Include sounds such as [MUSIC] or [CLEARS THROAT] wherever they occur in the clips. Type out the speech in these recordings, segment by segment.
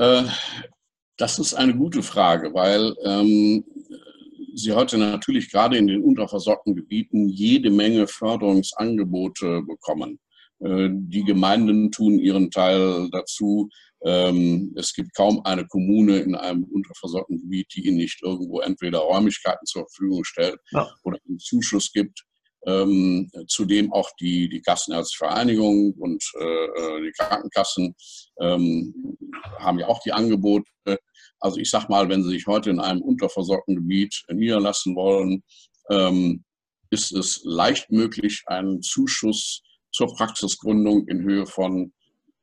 Äh, das ist eine gute Frage, weil ähm, Sie heute natürlich gerade in den unterversorgten Gebieten jede Menge Förderungsangebote bekommen. Äh, die Gemeinden tun ihren Teil dazu. Ähm, es gibt kaum eine Kommune in einem unterversorgten Gebiet, die ihnen nicht irgendwo entweder Räumlichkeiten zur Verfügung stellt ja. oder einen Zuschuss gibt. Ähm, zudem auch die, die Kassenärztvereinigung und äh, äh, die Krankenkassen ähm, haben ja auch die Angebote. Also ich sage mal, wenn Sie sich heute in einem unterversorgten Gebiet niederlassen wollen, ähm, ist es leicht möglich, einen Zuschuss zur Praxisgründung in Höhe von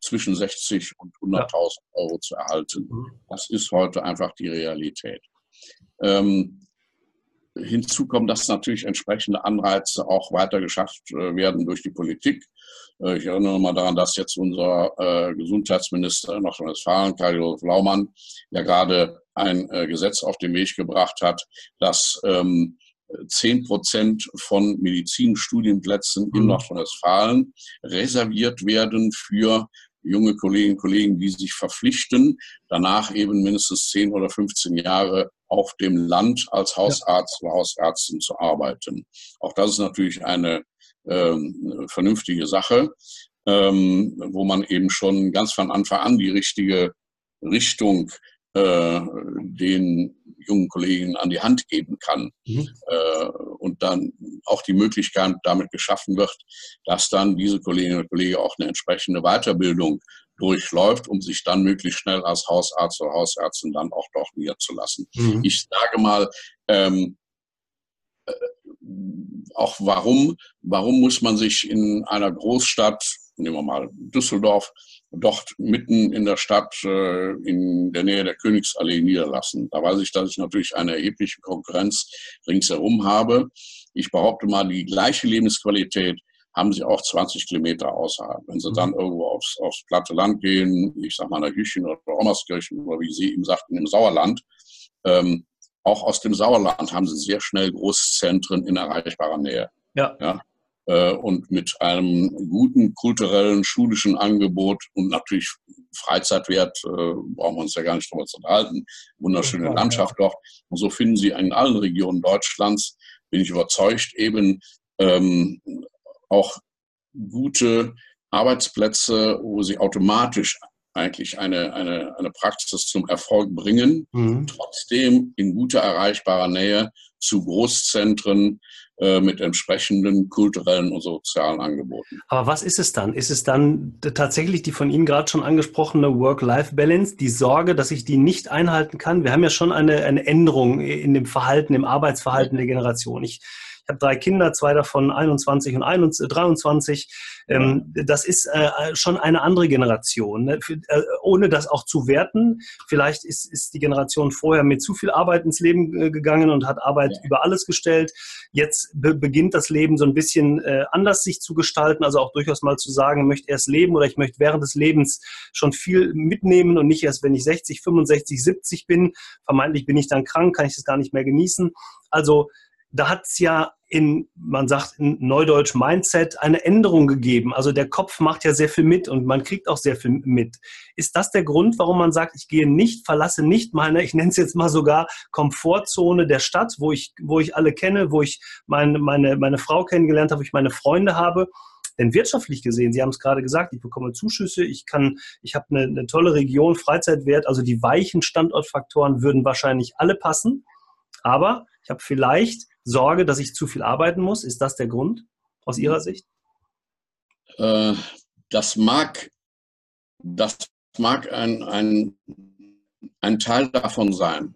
zwischen 60 und 100.000 Euro zu erhalten. Mhm. Das ist heute einfach die Realität. Ähm, hinzu kommt, dass natürlich entsprechende Anreize auch weiter geschafft äh, werden durch die Politik. Äh, ich erinnere mal daran, dass jetzt unser äh, Gesundheitsminister in Nordrhein-Westfalen, Karl-Josef Laumann, ja gerade ein äh, Gesetz auf den Weg gebracht hat, dass ähm, 10 Prozent von Medizinstudienplätzen in mhm. Nordrhein-Westfalen reserviert werden für junge Kolleginnen und Kollegen, die sich verpflichten, danach eben mindestens 10 oder 15 Jahre auf dem Land als Hausarzt oder Hausärztin zu arbeiten. Auch das ist natürlich eine ähm, vernünftige Sache, ähm, wo man eben schon ganz von Anfang an die richtige Richtung äh, den jungen Kollegen an die Hand geben kann. Mhm. Äh, und dann auch die Möglichkeit damit geschaffen wird, dass dann diese Kolleginnen und Kollegen auch eine entsprechende Weiterbildung durchläuft, um sich dann möglichst schnell als Hausarzt oder Hausärztin dann auch dort niederzulassen. Mhm. Ich sage mal, ähm, äh, auch warum, warum muss man sich in einer Großstadt, nehmen wir mal Düsseldorf, dort mitten in der Stadt äh, in der Nähe der Königsallee niederlassen. Da weiß ich, dass ich natürlich eine erhebliche Konkurrenz ringsherum habe. Ich behaupte mal, die gleiche Lebensqualität haben sie auch 20 Kilometer außerhalb. Wenn sie dann mhm. irgendwo aufs, aufs platte Land gehen, ich sag mal nach Hüchen oder Rommerskirchen oder wie Sie eben sagten, im Sauerland, ähm, auch aus dem Sauerland haben sie sehr schnell Großzentren in erreichbarer Nähe. Ja. ja? Äh, und mit einem guten kulturellen, schulischen Angebot und natürlich Freizeitwert, äh, brauchen wir uns ja gar nicht drüber zu unterhalten. Wunderschöne Landschaft dort. Und so finden Sie in allen Regionen Deutschlands, bin ich überzeugt, eben ähm, auch gute Arbeitsplätze, wo Sie automatisch eigentlich eine, eine, eine Praxis zum Erfolg bringen, mhm. trotzdem in guter erreichbarer Nähe zu Großzentren, mit entsprechenden kulturellen und sozialen Angeboten. Aber was ist es dann? Ist es dann tatsächlich die von Ihnen gerade schon angesprochene Work-Life-Balance, die Sorge, dass ich die nicht einhalten kann? Wir haben ja schon eine, eine Änderung in dem Verhalten, im Arbeitsverhalten der Generation. Ich ich habe drei Kinder, zwei davon 21 und 23. Ähm, das ist äh, schon eine andere Generation. Ne? Für, äh, ohne das auch zu werten, vielleicht ist, ist die Generation vorher mit zu viel Arbeit ins Leben äh, gegangen und hat Arbeit ja. über alles gestellt. Jetzt be beginnt das Leben so ein bisschen äh, anders sich zu gestalten, also auch durchaus mal zu sagen, ich möchte erst leben oder ich möchte während des Lebens schon viel mitnehmen und nicht erst, wenn ich 60, 65, 70 bin. Vermeintlich bin ich dann krank, kann ich das gar nicht mehr genießen. Also da hat es ja in, man sagt in Neudeutsch Mindset, eine Änderung gegeben. Also der Kopf macht ja sehr viel mit und man kriegt auch sehr viel mit. Ist das der Grund, warum man sagt, ich gehe nicht, verlasse nicht meine, ich nenne es jetzt mal sogar Komfortzone der Stadt, wo ich, wo ich alle kenne, wo ich meine, meine, meine Frau kennengelernt habe, wo ich meine Freunde habe? Denn wirtschaftlich gesehen, Sie haben es gerade gesagt, ich bekomme Zuschüsse, ich kann, ich habe eine, eine tolle Region, Freizeitwert, also die weichen Standortfaktoren würden wahrscheinlich alle passen. Aber ich habe vielleicht Sorge, dass ich zu viel arbeiten muss? Ist das der Grund aus Ihrer Sicht? Äh, das mag, das mag ein, ein, ein Teil davon sein.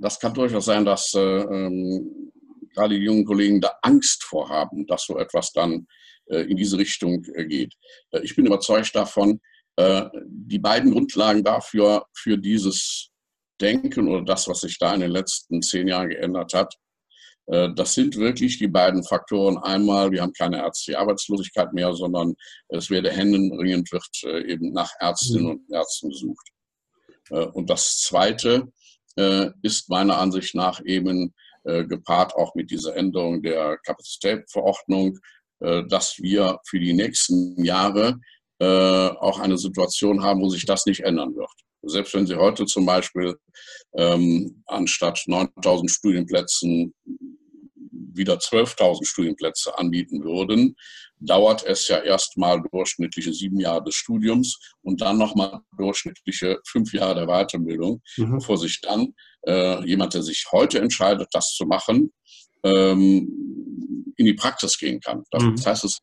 Das kann durchaus sein, dass äh, ähm, gerade die jungen Kollegen da Angst vorhaben, dass so etwas dann äh, in diese Richtung äh, geht. Ich bin überzeugt davon, die beiden Grundlagen dafür, für dieses Denken oder das, was sich da in den letzten zehn Jahren geändert hat, das sind wirklich die beiden Faktoren. Einmal, wir haben keine ärztliche Arbeitslosigkeit mehr, sondern es werde händeringend wird äh, eben nach Ärztinnen mhm. und Ärzten gesucht. Äh, und das Zweite ist meiner Ansicht nach eben gepaart auch mit dieser Änderung der Kapazitätsverordnung, dass wir für die nächsten Jahre auch eine Situation haben, wo sich das nicht ändern wird. Selbst wenn Sie heute zum Beispiel ähm, anstatt 9000 Studienplätzen wieder 12.000 Studienplätze anbieten würden, dauert es ja erstmal durchschnittliche sieben Jahre des Studiums und dann nochmal durchschnittliche fünf Jahre der Weiterbildung, mhm. bevor sich dann äh, jemand, der sich heute entscheidet, das zu machen, ähm, in die Praxis gehen kann. Das mhm. heißt, es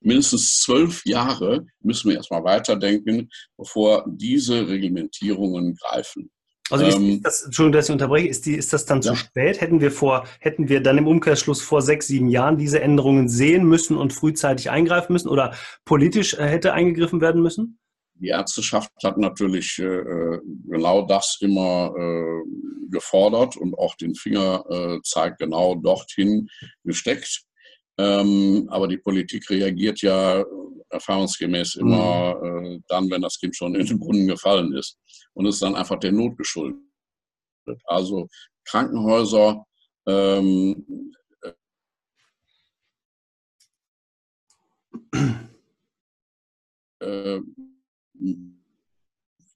mindestens zwölf Jahre müssen wir erstmal weiterdenken, bevor diese Reglementierungen greifen. Also ist, ähm, das, Entschuldigung, dass ich unterbreche, ist, die, ist das dann ja. zu spät? Hätten wir vor, hätten wir dann im Umkehrschluss vor sechs, sieben Jahren diese Änderungen sehen müssen und frühzeitig eingreifen müssen oder politisch äh, hätte eingegriffen werden müssen? Die Ärzteschaft hat natürlich äh, genau das immer äh, gefordert und auch den Finger äh, zeigt genau dorthin gesteckt. Ähm, aber die Politik reagiert ja erfahrungsgemäß immer mhm. äh, dann, wenn das Kind schon in den Brunnen gefallen ist. Und ist dann einfach der Not geschuldet. Also Krankenhäuser ähm, äh,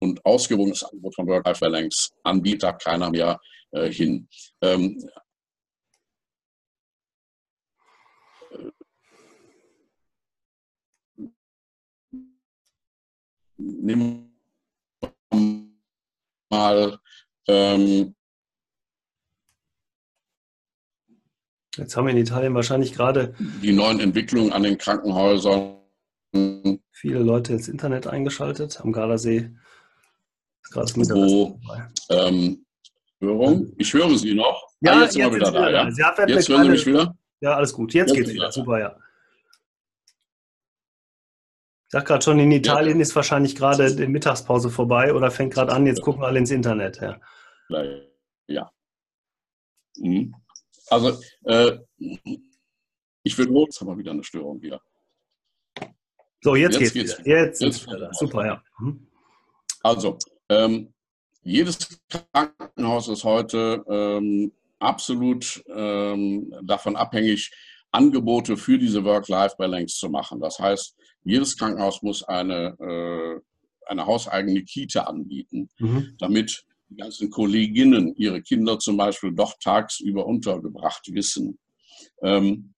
und ausgewogenes Angebot von Work-Life-Balance anbietet keiner mehr äh, hin. Ähm, nehmen wir mal ähm, Jetzt haben wir in Italien wahrscheinlich gerade die neuen Entwicklungen an den Krankenhäusern. Viele Leute ins Internet eingeschaltet am Gardasee. Wo, ähm, Hörung. Ich höre Sie noch. Ja, ah, jetzt sind wir wieder da. Ja? jetzt hören Sie mich wieder? Ja, alles gut. Jetzt, jetzt geht's wieder. Super, ja. Ich sag gerade schon, in Italien ja. ist wahrscheinlich gerade die Mittagspause vorbei oder fängt gerade an, jetzt gucken alle ins Internet. Ja. ja. Mhm. Also, äh, ich will nur, jetzt haben wir wieder eine Störung hier. So, jetzt, jetzt geht's. Wieder. Jetzt, jetzt wieder. Super, ja. Mhm. Also, ähm, jedes Krankenhaus ist heute ähm, absolut ähm, davon abhängig, Angebote für diese Work-Life-Balance zu machen. Das heißt, jedes Krankenhaus muss eine, äh, eine hauseigene Kita anbieten, mhm. damit die ganzen Kolleginnen ihre Kinder zum Beispiel doch tagsüber untergebracht wissen. Ähm,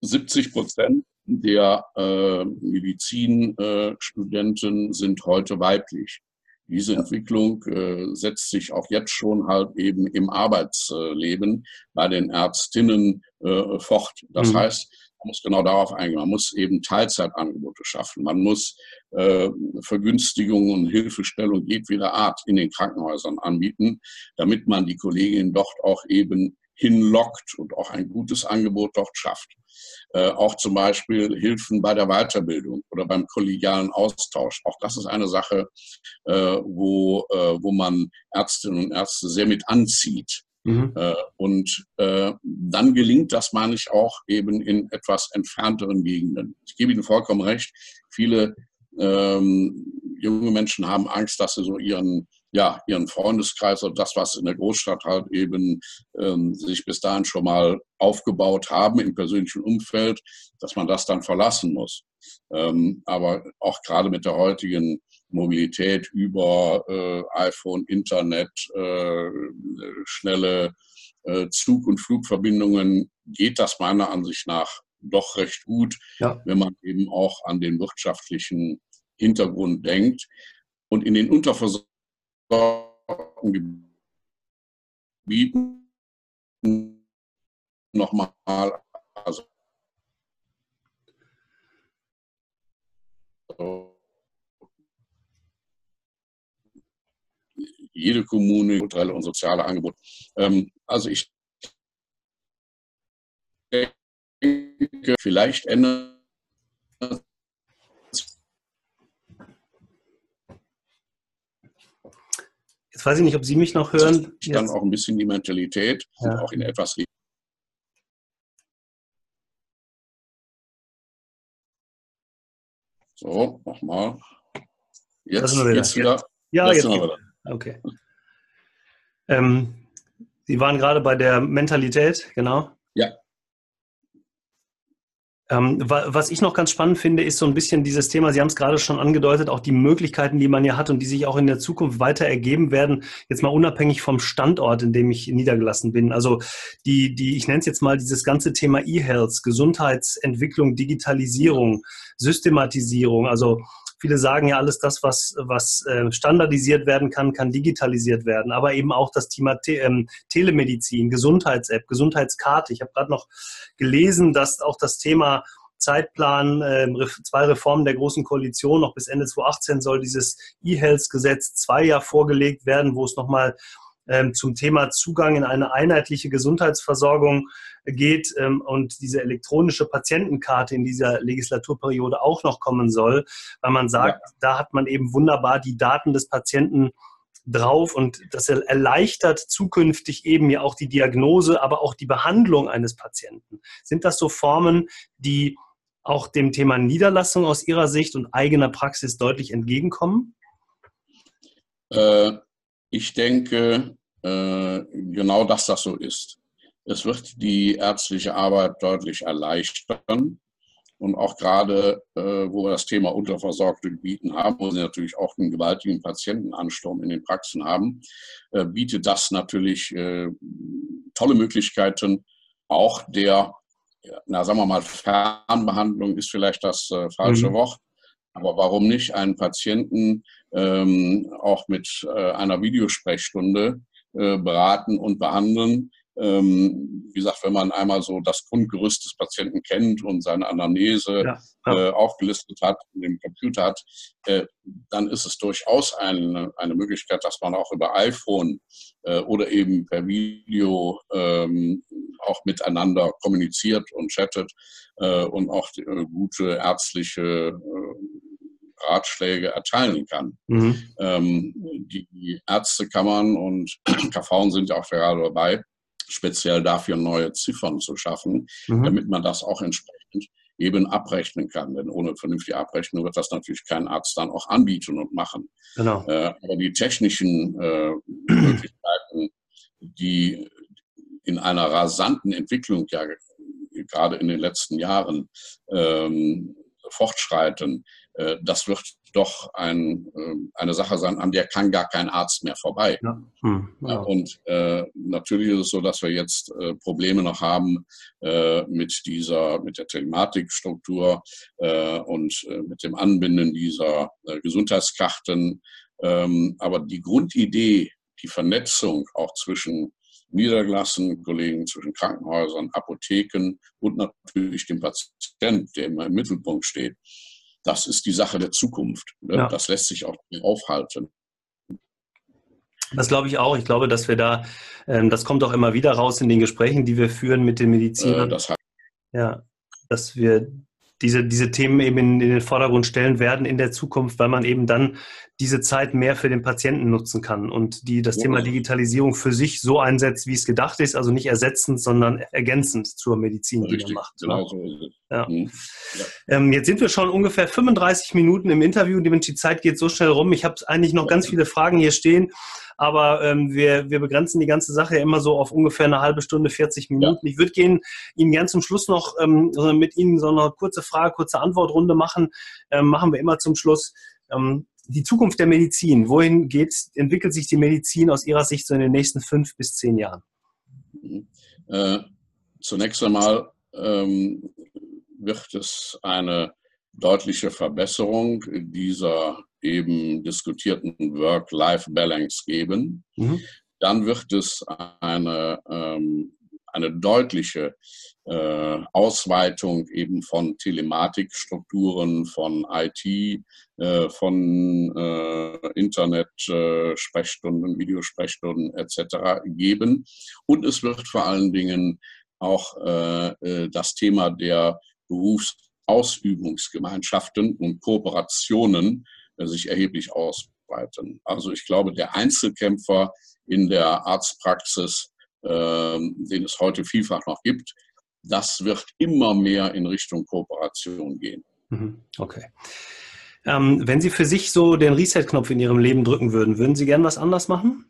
70 Prozent der äh, Medizinstudenten sind heute weiblich. Diese Entwicklung äh, setzt sich auch jetzt schon halt eben im Arbeitsleben bei den Ärztinnen äh, fort. Das mhm. heißt, man muss genau darauf eingehen. Man muss eben Teilzeitangebote schaffen. Man muss äh, Vergünstigungen und Hilfestellung jedweder Art in den Krankenhäusern anbieten, damit man die Kolleginnen dort auch eben hinlockt und auch ein gutes Angebot dort schafft. Äh, auch zum Beispiel Hilfen bei der Weiterbildung oder beim kollegialen Austausch. Auch das ist eine Sache, äh, wo, äh, wo man Ärztinnen und Ärzte sehr mit anzieht. Mhm. Äh, und äh, dann gelingt das, meine ich, auch eben in etwas entfernteren Gegenden. Ich gebe Ihnen vollkommen recht. Viele ähm, junge Menschen haben Angst, dass sie so ihren ja, ihren Freundeskreis oder das, was in der Großstadt halt eben ähm, sich bis dahin schon mal aufgebaut haben im persönlichen Umfeld, dass man das dann verlassen muss. Ähm, aber auch gerade mit der heutigen Mobilität über äh, iPhone, Internet, äh, schnelle äh, Zug- und Flugverbindungen geht das meiner Ansicht nach doch recht gut, ja. wenn man eben auch an den wirtschaftlichen Hintergrund denkt. Und in den Unterversorgungen Gebieten nochmal, also jede Kommune kulturelle und soziale Angebote. Ähm, also ich denke, vielleicht ändert weiß ich nicht, ob Sie mich noch hören. Ich dann auch ein bisschen die Mentalität ja. und auch in etwas So, nochmal. Jetzt, wieder. jetzt wieder. Ja, jetzt, jetzt wieder. Okay. Ähm, Sie waren gerade bei der Mentalität, genau. Ja. Ähm, was ich noch ganz spannend finde, ist so ein bisschen dieses Thema, Sie haben es gerade schon angedeutet, auch die Möglichkeiten, die man ja hat und die sich auch in der Zukunft weiter ergeben werden, jetzt mal unabhängig vom Standort, in dem ich niedergelassen bin. Also die, die, ich nenne es jetzt mal dieses ganze Thema E-Health, Gesundheitsentwicklung, Digitalisierung, Systematisierung, also Viele sagen ja, alles das, was, was äh, standardisiert werden kann, kann digitalisiert werden. Aber eben auch das Thema Te ähm, Telemedizin, Gesundheits-App, Gesundheitskarte. Ich habe gerade noch gelesen, dass auch das Thema Zeitplan, äh, zwei Reformen der Großen Koalition, noch bis Ende 2018 soll dieses E-Health-Gesetz zwei Jahre vorgelegt werden, wo es nochmal ähm, zum Thema Zugang in eine einheitliche Gesundheitsversorgung geht ähm, und diese elektronische Patientenkarte in dieser Legislaturperiode auch noch kommen soll, weil man sagt, ja. da hat man eben wunderbar die Daten des Patienten drauf und das erleichtert zukünftig eben ja auch die Diagnose, aber auch die Behandlung eines Patienten. Sind das so Formen, die auch dem Thema Niederlassung aus Ihrer Sicht und eigener Praxis deutlich entgegenkommen? Äh, ich denke äh, genau, dass das so ist. Es wird die ärztliche Arbeit deutlich erleichtern. Und auch gerade, äh, wo wir das Thema unterversorgte Gebieten haben, wo sie natürlich auch einen gewaltigen Patientenansturm in den Praxen haben, äh, bietet das natürlich äh, tolle Möglichkeiten, auch der, na sagen wir mal, Fernbehandlung ist vielleicht das falsche mhm. Wort, aber warum nicht einen Patienten ähm, auch mit äh, einer Videosprechstunde äh, beraten und behandeln, ähm, wie gesagt, wenn man einmal so das Grundgerüst des Patienten kennt und seine Anamnese ja, ja. Äh, aufgelistet hat und im Computer hat, äh, dann ist es durchaus eine, eine Möglichkeit, dass man auch über iPhone äh, oder eben per Video ähm, auch miteinander kommuniziert und chattet äh, und auch äh, gute ärztliche äh, Ratschläge erteilen kann. Mhm. Ähm, die Ärztekammern und [CLEARS THROAT] KV sind ja auch gerade dabei, speziell dafür neue Ziffern zu schaffen, mhm. damit man das auch entsprechend eben abrechnen kann. Denn ohne vernünftige Abrechnung wird das natürlich kein Arzt dann auch anbieten und machen. Genau. Äh, aber die technischen äh, [CLEARS THROAT] Möglichkeiten, die in einer rasanten Entwicklung ja gerade in den letzten Jahren ähm, fortschreiten, das wird doch ein, ähm, eine Sache sein, an der kann gar kein Arzt mehr vorbei. Ja. Hm, ja. Und äh, natürlich ist es so, dass wir jetzt äh, Probleme noch haben äh, mit dieser, mit der Telematikstruktur äh, und äh, mit dem Anbinden dieser Gesundheitskarten. Ähm, aber die Grundidee, die Vernetzung auch zwischen niedergelassenen Kollegen, zwischen Krankenhäusern, Apotheken und natürlich dem Patienten, der immer im Mittelpunkt steht, das ist die Sache der Zukunft. Ne? Ja. Das lässt sich auch nicht aufhalten. Das glaube ich auch. Ich glaube, dass wir da, ähm, das kommt auch immer wieder raus in den Gesprächen, die wir führen mit den Medizinern. Äh, das ja, dass wir diese, diese Themen eben in, in, den Vordergrund stellen werden in der Zukunft, weil man eben dann diese Zeit mehr für den Patienten nutzen kann und die das ja. Thema Digitalisierung für sich so einsetzt, wie es gedacht ist, also nicht ersetzend, sondern ergänzend zur Medizin, Richtig, die man macht. Ne? Genau es. Ja. Mhm. Ja. Ähm, jetzt sind wir schon ungefähr 35 Minuten im Interview, die Zeit geht so schnell rum. Ich habe eigentlich noch ganz viele Fragen hier stehen. Aber ähm, wir, wir begrenzen die ganze Sache immer so auf ungefähr eine halbe Stunde, 40 Minuten. Ich würde gehen, Ihnen gern zum Schluss noch ähm, mit Ihnen so eine kurze Frage, kurze Antwortrunde machen. Ähm, machen wir immer zum Schluss. Ähm, die Zukunft der Medizin, wohin geht, entwickelt sich die Medizin aus Ihrer Sicht so in den nächsten fünf bis zehn Jahren? Äh, zunächst einmal ähm, wird es eine deutliche Verbesserung dieser eben diskutierten Work-Life-Balance geben. Mhm. Dann wird es eine, ähm, eine deutliche äh, Ausweitung eben von Telematikstrukturen, von IT, äh, von äh, Internet-Sprechstunden, äh, Videosprechstunden etc. geben. Und es wird vor allen Dingen auch äh, äh, das Thema der Berufsausübungsgemeinschaften und Kooperationen sich erheblich ausbreiten. Also ich glaube, der Einzelkämpfer in der Arztpraxis, den es heute vielfach noch gibt, das wird immer mehr in Richtung Kooperation gehen. Mhm. Okay. Ähm, wenn Sie für sich so den Reset-Knopf in Ihrem Leben drücken würden, würden Sie gern was anders machen?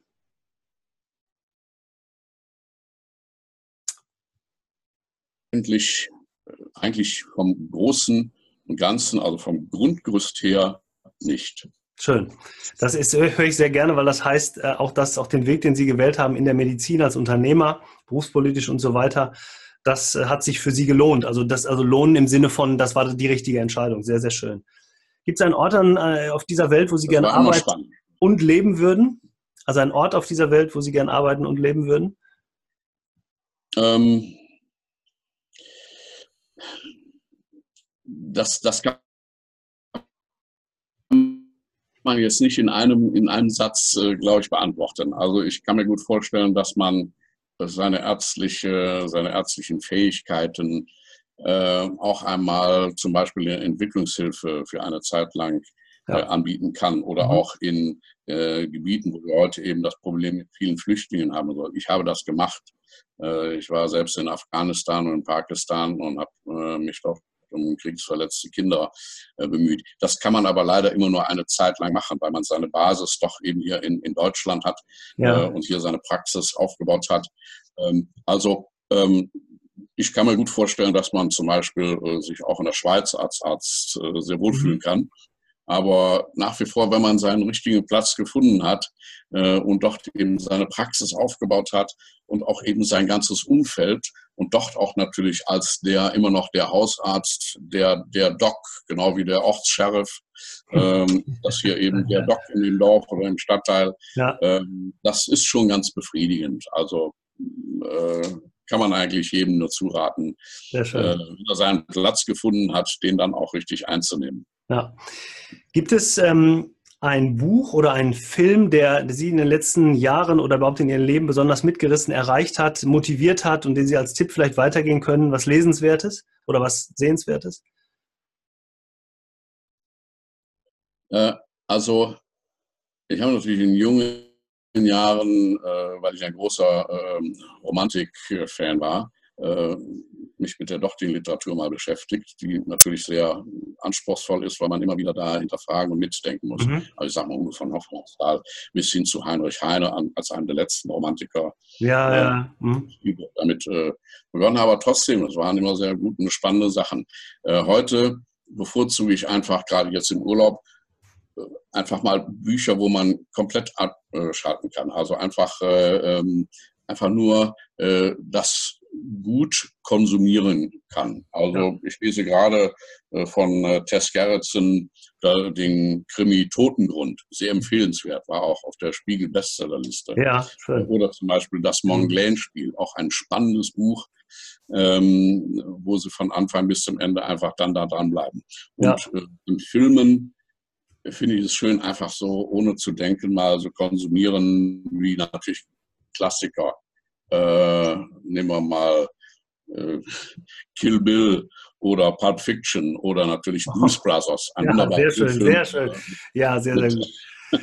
Endlich eigentlich vom Großen und Ganzen, also vom Grundgerüst her nicht. Schön. Das ist, höre ich sehr gerne, weil das heißt, äh, auch das, auch den Weg, den Sie gewählt haben in der Medizin als Unternehmer, berufspolitisch und so weiter, das äh, hat sich für Sie gelohnt. Also das, also lohnen im Sinne von, das war die richtige Entscheidung. Sehr, sehr schön. Gibt es einen Ort an, äh, auf dieser Welt, wo Sie gerne arbeiten und leben würden? Also einen Ort auf dieser Welt, wo Sie gerne arbeiten und leben würden? Ähm, das, das kann man jetzt nicht in einem, in einem Satz, äh, glaube ich, beantworten. Also ich kann mir gut vorstellen, dass man seine, ärztliche, seine ärztlichen Fähigkeiten äh, auch einmal zum Beispiel in Entwicklungshilfe für eine Zeit lang ja. äh, anbieten kann oder mhm. auch in äh, Gebieten, wo wir heute eben das Problem mit vielen Flüchtlingen haben. Also ich habe das gemacht. Äh, ich war selbst in Afghanistan und in Pakistan und habe äh, mich dort um kriegsverletzte Kinder äh, bemüht. Das kann man aber leider immer nur eine Zeit lang machen, weil man seine Basis doch eben hier in, in Deutschland hat ja. äh, und hier seine Praxis aufgebaut hat. Ähm, also ähm, ich kann mir gut vorstellen, dass man zum Beispiel äh, sich auch in der Schweiz als Arzt sehr wohlfühlen mhm. kann. Aber nach wie vor, wenn man seinen richtigen Platz gefunden hat äh, und dort eben seine Praxis aufgebaut hat und auch eben sein ganzes Umfeld und dort auch natürlich als der immer noch der Hausarzt, der, der Doc, genau wie der Ortssheriff, [LAUGHS] ähm, dass hier eben der Doc in dem Dorf oder im Stadtteil, ja. ähm, das ist schon ganz befriedigend. Also äh, kann man eigentlich jedem nur zuraten, äh, wenn er seinen Platz gefunden hat, den dann auch richtig einzunehmen. Ja. Gibt es ähm, ein Buch oder einen Film, der Sie in den letzten Jahren oder überhaupt in Ihrem Leben besonders mitgerissen, erreicht hat, motiviert hat und den Sie als Tipp vielleicht weitergehen können? Was Lesenswertes oder was Sehenswertes? Äh, also, ich habe natürlich in jungen Jahren, äh, weil ich ein großer äh, Romantik-Fan war, mich mit der Dochting-Literatur mal beschäftigt, die natürlich sehr anspruchsvoll ist, weil man immer wieder da hinterfragen und mitdenken muss. Mhm. Also ich sage mal von Hoffmannsthal bis hin zu Heinrich Heine als einem der letzten Romantiker. Ja, äh, ja. Mhm. Damit äh, begonnen, aber trotzdem, es waren immer sehr gute und spannende Sachen. Äh, heute bevorzuge ich einfach, gerade jetzt im Urlaub, äh, einfach mal Bücher, wo man komplett abschalten kann. Also einfach, äh, ähm, einfach nur äh, das gut konsumieren kann. Also ja. ich lese gerade äh, von äh, Tess Gerritsen den Krimi Totengrund, sehr empfehlenswert, war auch auf der Spiegel Bestsellerliste. Ja, schön. Oder zum Beispiel das Monglain-Spiel, auch ein spannendes Buch, ähm, wo sie von Anfang bis zum Ende einfach dann da dranbleiben. Und ja. äh, in Filmen finde ich es schön, einfach so ohne zu denken mal so konsumieren, wie natürlich Klassiker äh, nehmen wir mal äh, Kill Bill oder Pulp Fiction oder natürlich [LAUGHS] Blues Brothers. Ein ja, sehr schön, Film. sehr schön. Ja, sehr, sehr gut.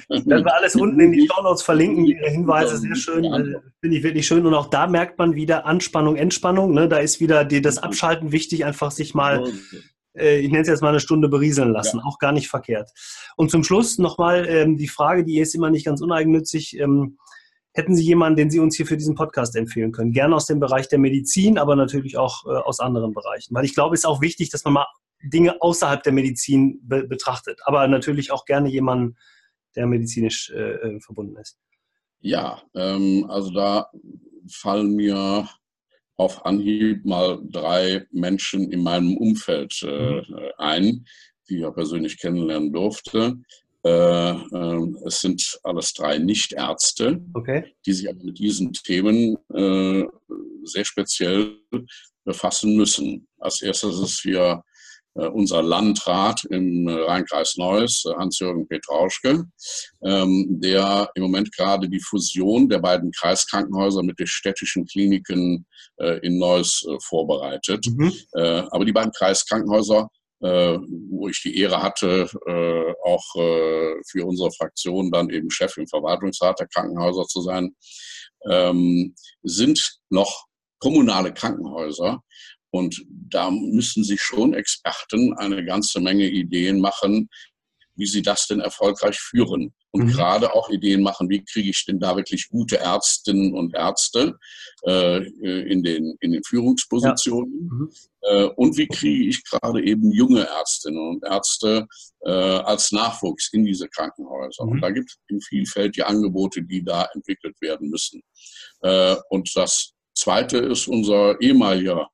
Werden wir alles unten in die Show Notes verlinken, Ihre Hinweise, sehr schön. Finde ich wirklich schön. Und auch da merkt man wieder Anspannung, Entspannung. Ne? Da ist wieder die, das Abschalten wichtig, einfach sich mal, äh, ich nenne es jetzt mal eine Stunde berieseln lassen. Ja. Auch gar nicht verkehrt. Und zum Schluss nochmal ähm, die Frage, die ist immer nicht ganz uneigennützig. Ähm, Hätten Sie jemanden, den Sie uns hier für diesen Podcast empfehlen können? Gerne aus dem Bereich der Medizin, aber natürlich auch äh, aus anderen Bereichen. Weil ich glaube, es ist auch wichtig, dass man mal Dinge außerhalb der Medizin be betrachtet. Aber natürlich auch gerne jemanden, der medizinisch äh, äh, verbunden ist. Ja, ähm, also da fallen mir auf Anhieb mal drei Menschen in meinem Umfeld äh, mhm. ein, die ich ja persönlich kennenlernen durfte. Äh, äh, es sind alles drei Nichtärzte, okay. die sich mit diesen Themen äh, sehr speziell befassen müssen. Als erstes ist hier unser Landrat im Rheinkreis Neuss, Hans-Jürgen Petrauschke, ähm, der im Moment gerade die Fusion der beiden Kreiskrankenhäuser mit den städtischen Kliniken in Neuss vorbereitet. Mhm. Aber die beiden Kreiskrankenhäuser äh, wo ich die Ehre hatte, äh, auch äh, für unsere Fraktion dann eben Chef im Verwaltungsrat der Krankenhäuser zu sein, ähm, sind noch kommunale Krankenhäuser. Und da müssen sich schon Experten eine ganze Menge Ideen machen, wie sie das denn erfolgreich führen und mhm. gerade auch Ideen machen, wie kriege ich denn da wirklich gute Ärztinnen und Ärzte äh, in, den, in den Führungspositionen ja. mhm. äh, und wie kriege ich gerade eben junge Ärztinnen und Ärzte äh, als Nachwuchs in diese Krankenhäuser. Mhm. Und da gibt es in vielfältige Angebote, die da entwickelt werden müssen. Äh, und das Zweite ist unser ehemaliger äh,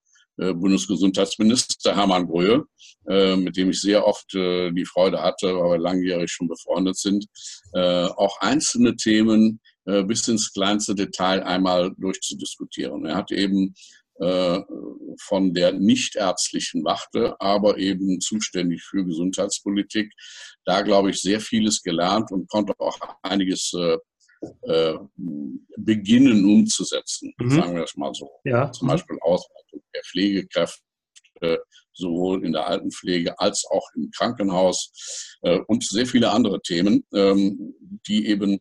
Bundesgesundheitsminister Hermann Gröhe, äh, mit dem ich sehr oft äh, die Freude hatte, weil wir langjährig schon befreundet sind, auch einzelne Themen bis ins kleinste Detail einmal durchzudiskutieren. Er hat eben von der nichtärztlichen Wachte, aber eben zuständig für Gesundheitspolitik, da glaube ich sehr vieles gelernt und konnte auch einiges äh, beginnen umzusetzen, mhm. sagen wir es mal so. Ja. Zum Beispiel Ausweitung der Pflegekräfte, sowohl in der Altenpflege als auch im Krankenhaus äh, und sehr viele andere Themen, ähm, die eben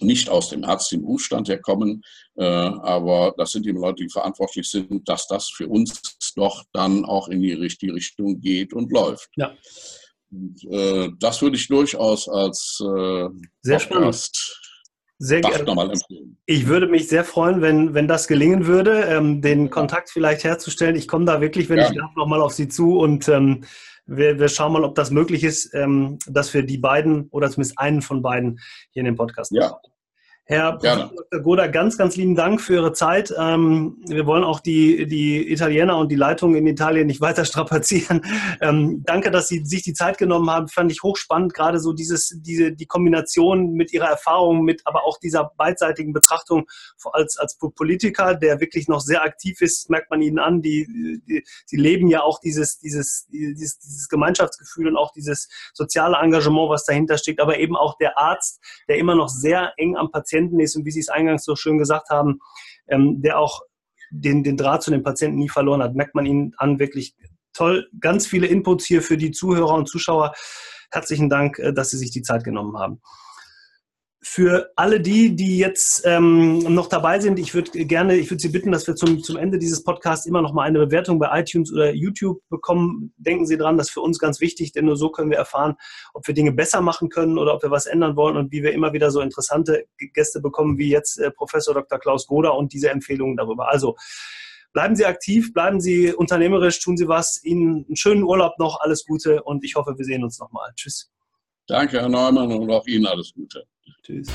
nicht aus dem ärztlichen Berufsstand herkommen, äh, aber das sind eben Leute, die verantwortlich sind, dass das für uns doch dann auch in die richtige Richtung geht und läuft. Ja. Und, äh, das würde ich durchaus als äh, Sehr Podcast spannend. Sehr gerne. Ich würde mich sehr freuen, wenn, wenn das gelingen würde, ähm, den Kontakt vielleicht herzustellen. Ich komme da wirklich, wenn ja. ich darf, nochmal auf Sie zu und ähm, wir, wir schauen mal, ob das möglich ist, ähm, dass wir die beiden oder zumindest einen von beiden hier in dem Podcast ja. Machen. Herr Gerne. Dr. Goda, ganz, ganz lieben Dank für Ihre Zeit. Ähm, wir wollen auch die, die Italiener und die Leitung in Italien nicht weiter strapazieren. [LAUGHS] Ähm, danke, dass Sie sich die Zeit genommen haben. Fand ich hochspannend, gerade so dieses, diese, die Kombination mit Ihrer Erfahrung, mit aber auch dieser beidseitigen Betrachtung als, als Politiker, der wirklich noch sehr aktiv ist, merkt man Ihnen an. Die, die, Sie leben ja auch dieses, dieses, dieses, dieses Gemeinschaftsgefühl und auch dieses soziale Engagement, was dahinter steckt, aber eben auch der Arzt, der immer noch sehr eng am Patienten Ist und wie Sie es eingangs so schön gesagt haben, ähm, der auch den, den Draht zu den Patienten nie verloren hat, merkt man ihn an, wirklich toll. Ganz viele Inputs hier für die Zuhörer und Zuschauer. Herzlichen Dank, äh, dass Sie sich die Zeit genommen haben. Für alle die, die jetzt ähm, noch dabei sind, ich würde gerne, ich würde Sie bitten, dass wir zum, zum Ende dieses Podcasts immer noch mal eine Bewertung bei iTunes oder YouTube bekommen. Denken Sie dran, das ist für uns ganz wichtig, denn nur so können wir erfahren, ob wir Dinge besser machen können oder ob wir was ändern wollen und wie wir immer wieder so interessante Gäste bekommen, wie jetzt äh, Professor Dr. Klaus Goda und diese Empfehlungen darüber. Also bleiben Sie aktiv, bleiben Sie unternehmerisch, tun Sie was. Ihnen einen schönen Urlaub noch, alles Gute und ich hoffe, wir sehen uns nochmal. Tschüss. Danke, Herr Neumann, und auch Ihnen alles Gute. Tschüss.